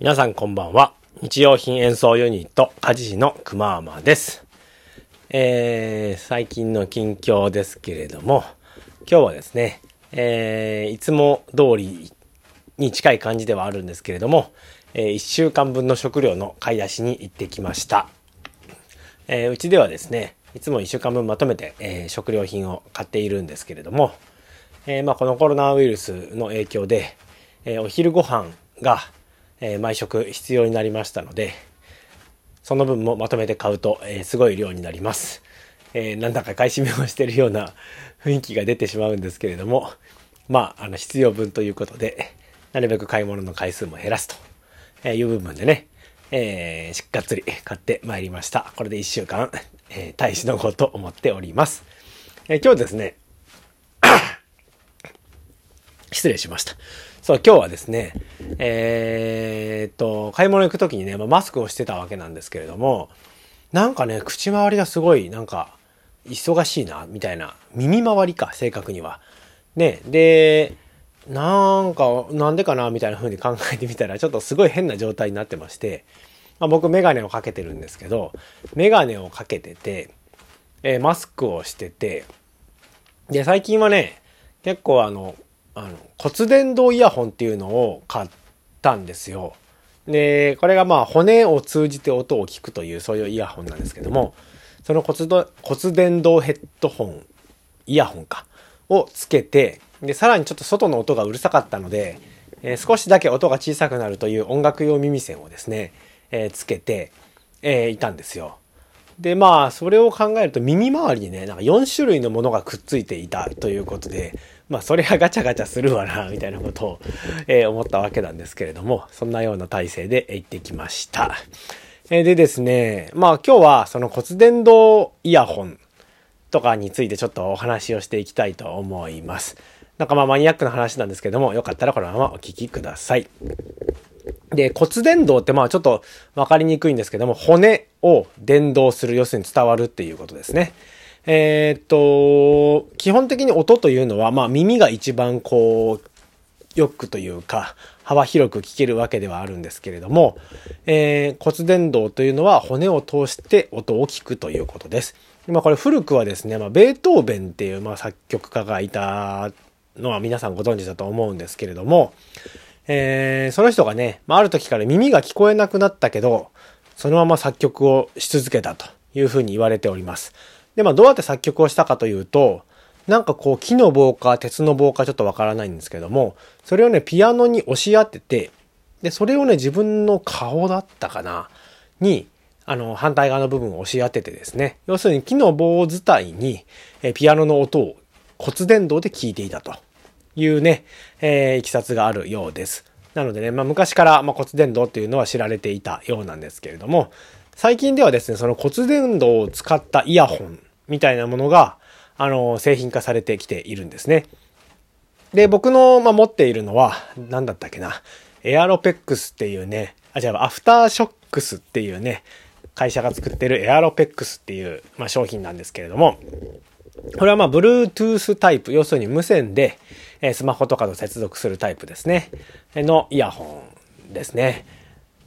皆さんこんばんは。日用品演奏ユニット、家事のくまーまです。えー、最近の近況ですけれども、今日はですね、えー、いつも通りに近い感じではあるんですけれども、えー、1週間分の食料の買い出しに行ってきました。えー、うちではですね、いつも1週間分まとめて、えー、食料品を買っているんですけれども、えー、まあ、このコロナウイルスの影響で、えお昼ご飯がえ毎食必要になりましたので、その分もまとめて買うと、えすごい量になります。え、なんだか買い占めをしてるような雰囲気が出てしまうんですけれども、まあ、あの、必要分ということで、なるべく買い物の回数も減らすという部分でね、えー、しっかつり買ってまいりました。これで1週間、えー、大使のごと思っております。えー、今日ですね、失礼しました。そう、今日はですね、えー、っと、買い物行く時にね、ま、マスクをしてたわけなんですけれども、なんかね、口周りがすごい、なんか、忙しいな、みたいな。耳周りか、正確には。ね、で、なんか、なんでかな、みたいな風に考えてみたら、ちょっとすごい変な状態になってまして、まあ、僕メガネをかけてるんですけど、メガネをかけてて、えー、マスクをしてて、で、最近はね、結構あの、あの、骨伝導イヤホンっていうのを買ったんですよ。で、これがまあ骨を通じて音を聞くというそういうイヤホンなんですけども、その骨骨伝導ヘッドホン、イヤホンか、をつけて、で、さらにちょっと外の音がうるさかったので、えー、少しだけ音が小さくなるという音楽用耳栓をですね、えー、つけて、えー、いたんですよ。で、まあ、それを考えると耳周りにね、なんか4種類のものがくっついていたということで、まあそれはガチャガチャするわな、みたいなことを、えー、思ったわけなんですけれども、そんなような体制で行ってきました。えー、でですね、まあ今日はその骨伝導イヤホンとかについてちょっとお話をしていきたいと思います。なんかまあマニアックな話なんですけども、よかったらこのままお聞きください。で、骨伝導ってまあちょっとわかりにくいんですけども、骨を伝導する、要するに伝わるっていうことですね。えー、っと、基本的に音というのは、まあ耳が一番こう、よくというか、幅広く聞けるわけではあるんですけれども、えー、骨伝導というのは骨を通して音を聞くということです。まあこれ古くはですね、まあベートーベンっていうまあ作曲家がいたのは皆さんご存知だと思うんですけれども、えー、その人がね、まあ、ある時から耳が聞こえなくなったけど、そのまま作曲をし続けたというふうに言われております。で、まあ、どうやって作曲をしたかというと、なんかこう、木の棒か鉄の棒かちょっとわからないんですけども、それをね、ピアノに押し当てて、で、それをね、自分の顔だったかな、に、あの、反対側の部分を押し当ててですね、要するに木の棒自体に、えピアノの音を骨伝導で聞いていたというね、えー、いきさつがあるようです。なのでね、まあ、昔から、まあ骨伝導っていうのは知られていたようなんですけれども、最近ではですね、その骨伝導を使ったイヤホンみたいなものが、あの、製品化されてきているんですね。で、僕の、ま、持っているのは、何だったっけな。エアロペックスっていうね、あ、じゃあ、アフターショックスっていうね、会社が作ってるエアロペックスっていう、ま、商品なんですけれども、これはまあ、Bluetooth タイプ、要するに無線で、えスマホとかと接続するタイプですね。のイヤホンですね。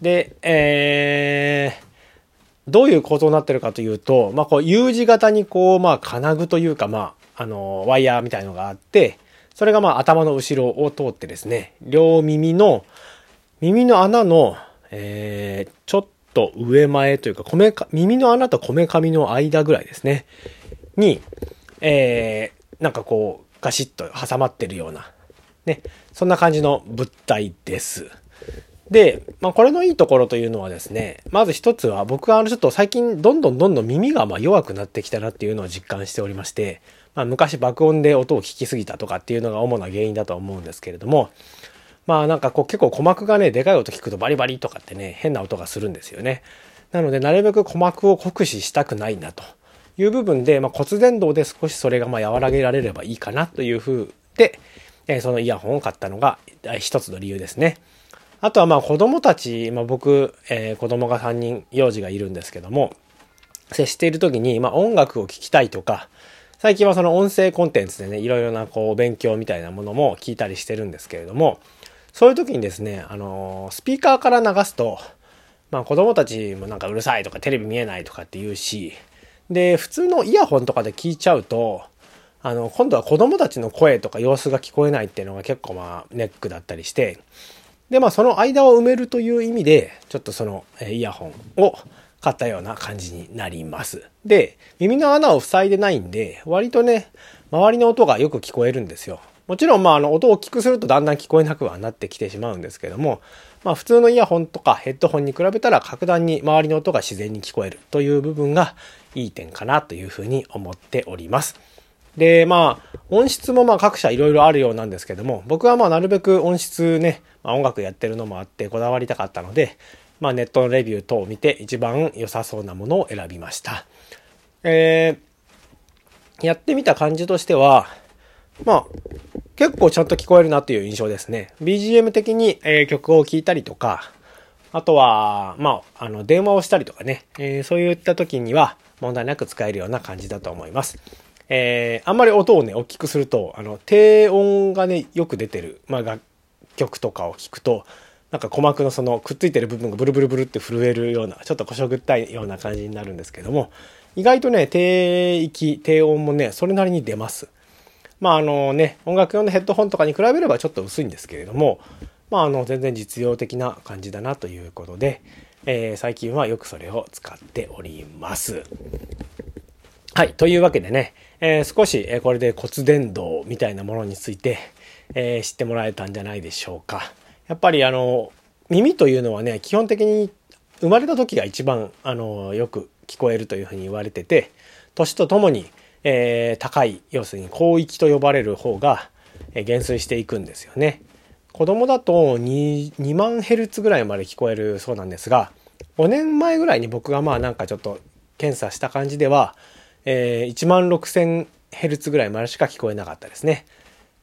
で、えー、どういう構造になってるかというと、まあ、こう U 字型にこう、まあ、金具というか、まあ、あの、ワイヤーみたいのがあって、それがまあ、頭の後ろを通ってですね、両耳の、耳の穴の、えー、ちょっと上前というか、こめか、耳の穴とこめかみの間ぐらいですね、に、えー、なんかこう、ガシッと挟まってるような、ね、そんな感じの物体です。で、まあ、これのいいところというのはですね、まず一つは僕はあのちょっと最近どんどんどんどん耳がま弱くなってきたなっていうのを実感しておりまして、まあ、昔爆音で音を聞きすぎたとかっていうのが主な原因だと思うんですけれども、まあなんかこう結構鼓膜がね、でかい音聞くとバリバリとかってね、変な音がするんですよね。なのでなるべく鼓膜を酷使したくないなという部分で、まあ、骨伝導で少しそれがま和らげられればいいかなというふうで、え、そのイヤホンを買ったのが一つの理由ですね。あとはまあ子供たち、まあ、僕、えー、子供が3人幼児がいるんですけども、接している時に、まあ、音楽を聴きたいとか、最近はその音声コンテンツでね、いろいろなこう勉強みたいなものも聞いたりしてるんですけれども、そういう時にですね、あのスピーカーから流すと、まあ子供たちもなんかうるさいとかテレビ見えないとかって言うし、で、普通のイヤホンとかで聞いちゃうと、あの、今度は子供たちの声とか様子が聞こえないっていうのが結構まあネックだったりして、で、まあその間を埋めるという意味で、ちょっとそのイヤホンを買ったような感じになります。で、耳の穴を塞いでないんで、割とね、周りの音がよく聞こえるんですよ。もちろん、まあ、あの、音を大きくするとだんだん聞こえなくはなってきてしまうんですけども、まあ、普通のイヤホンとかヘッドホンに比べたら格段に周りの音が自然に聞こえるという部分がいい点かなというふうに思っております。で、まあ、音質もまあ各社いろいろあるようなんですけども、僕はまあなるべく音質ね、まあ、音楽やってるのもあってこだわりたかったので、まあネットのレビュー等を見て一番良さそうなものを選びました。えー、やってみた感じとしては、まあ、結構ちゃんと聞こえるなっていう印象ですね。BGM 的に、えー、曲を聴いたりとか、あとは、まあ、あの、電話をしたりとかね、えー、そういった時には問題なく使えるような感じだと思います。えー、あんまり音をね、大きくすると、あの、低音がね、よく出てる、まあ、楽曲とかを聞くと、なんか鼓膜のそのくっついてる部分がブルブルブルって震えるような、ちょっとこしょぐったいような感じになるんですけども、意外とね、低域、低音もね、それなりに出ます。まああのね、音楽用のヘッドホンとかに比べればちょっと薄いんですけれども、まああの全然実用的な感じだなということで、えー、最近はよくそれを使っております。はい。というわけでね、えー、少し、えこれで骨伝導みたいなものについて、えー、知ってもらえたんじゃないでしょうか。やっぱりあの、耳というのはね、基本的に生まれた時が一番、あの、よく聞こえるというふうに言われてて、年とともに、えー、高い、要するに広域と呼ばれる方が、え減衰していくんですよね。子供だと 2, 2万ヘルツぐらいまで聞こえるそうなんですが、5年前ぐらいに僕がまあなんかちょっと検査した感じでは、えー、1万6000ヘルツぐらいまでしか聞こえなかったですね。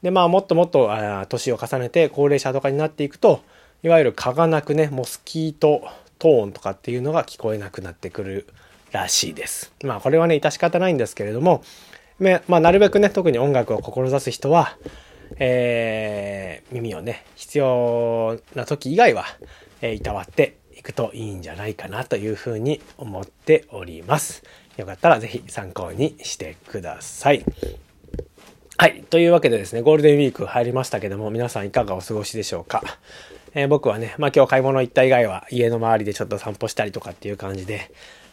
で、まあもっともっと年を重ねて高齢者とかになっていくと、いわゆる蚊がなくね、モスキートトーンとかっていうのが聞こえなくなってくるらしいです。まあこれはね、致し方ないんですけれども、まあなるべくね、特に音楽を志す人は、えー、耳をね、必要な時以外は、えー、いたわっていくといいんじゃないかなというふうに思っております。よかったらぜひ参考にしてください。はい。というわけでですね、ゴールデンウィーク入りましたけども、皆さんいかがお過ごしでしょうか？えー、僕はね、まあ今日買い物行った以外は家の周りでちょっと散歩したりとかっていう感じで、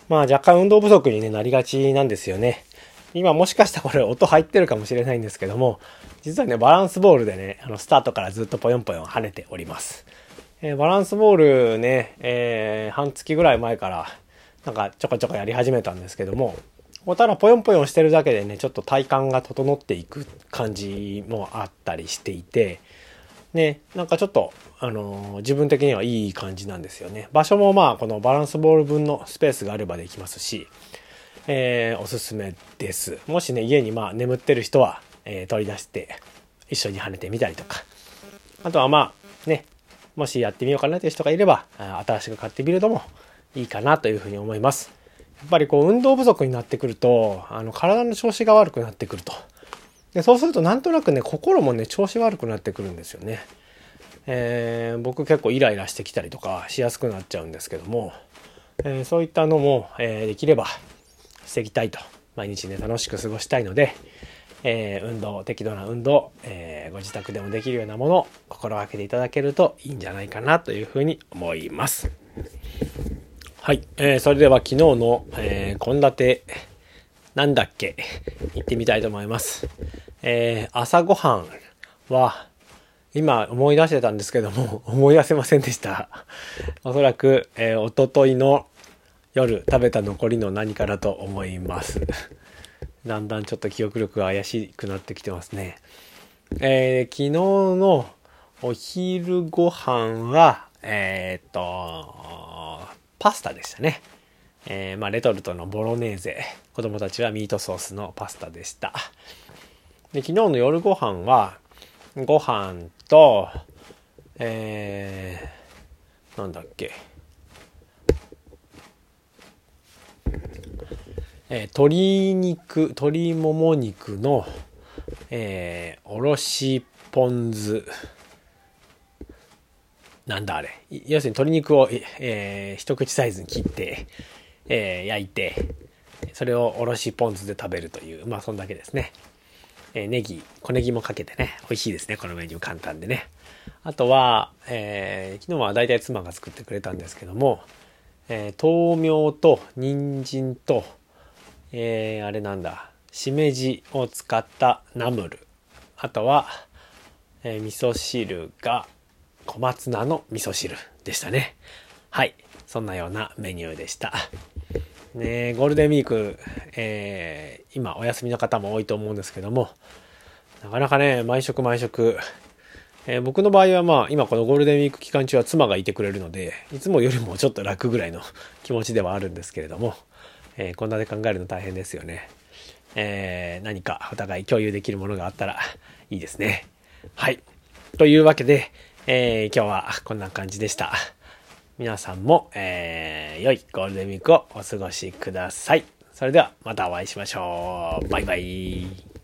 まあ若干運動不足に、ね、なりがちなんですよね。今もしかしたらこれ音入ってるかもしれないんですけども、実はね、バランスボールでね、あの、スタートからずっとぽよんぽよん跳ねております。えー、バランスボールね、えー、半月ぐらい前から、なんかちょこちょこやり始めたんですけども、おただぽよんぽよんしてるだけでね、ちょっと体感が整っていく感じもあったりしていて、ね、なんかちょっと、あのー、自分的にはいい感じなんですよね。場所もまあ、このバランスボール分のスペースがあればできますし、えー、おすすめです。もしね、家にまあ眠ってる人は、えー、取り出して一緒に跳ねてみたりとか。あとはまあ、ね、もしやってみようかなという人がいれば、新しく買ってみるのもいいかなというふうに思います。やっぱりこう運動不足になってくると、あの体の調子が悪くなってくると。でそうするとなんとなくね、心もね、調子悪くなってくるんですよね。えー、僕結構イライラしてきたりとかしやすくなっちゃうんですけども、えー、そういったのも、えー、できれば防ぎたいと。毎日ね、楽しく過ごしたいので、え運動、適度な運動、えご自宅でもできるようなものを心がけていただけるといいんじゃないかなというふうに思います。はい。えー、それでは昨日の、えー、献立、なんだっけ、行ってみたいと思います。えー、朝ごはんは、今思い出してたんですけども、思い出せませんでした。おそらく、えー、おとといの夜食べた残りの何かだと思います。だんだんちょっと記憶力が怪しくなってきてますね。えー、昨日のお昼ご飯は、えー、っと、パスタでしたね。えー、まあ、レトルトのボロネーゼ。子供たちはミートソースのパスタでした。で、昨日の夜ご飯は、ご飯と、えー、なんだっけ。えー、鶏肉、鶏もも肉の、えー、おろしポン酢なんだあれ。要するに鶏肉を、えー、一口サイズに切って、えー、焼いて、それをおろしポン酢で食べるという、まあそんだけですね。えー、ネギ、小ネギもかけてね、美味しいですね、このメニュー簡単でね。あとは、えー、昨日は大体妻が作ってくれたんですけども、えー、豆苗と人参と、えー、あれなんだ、しめじを使ったナムル。あとは、えー、味噌汁が小松菜の味噌汁でしたね。はい。そんなようなメニューでした。ねゴールデンウィーク、えー、今お休みの方も多いと思うんですけども、なかなかね、毎食毎食、えー、僕の場合はまあ今このゴールデンウィーク期間中は妻がいてくれるので、いつもよりもちょっと楽ぐらいの気持ちではあるんですけれども、えー、こんなで考えるの大変ですよね。えー、何かお互い共有できるものがあったらいいですね。はい。というわけで、えー、今日はこんな感じでした。皆さんも、えー、良いゴールデンウィークをお過ごしください。それではまたお会いしましょう。バイバイ。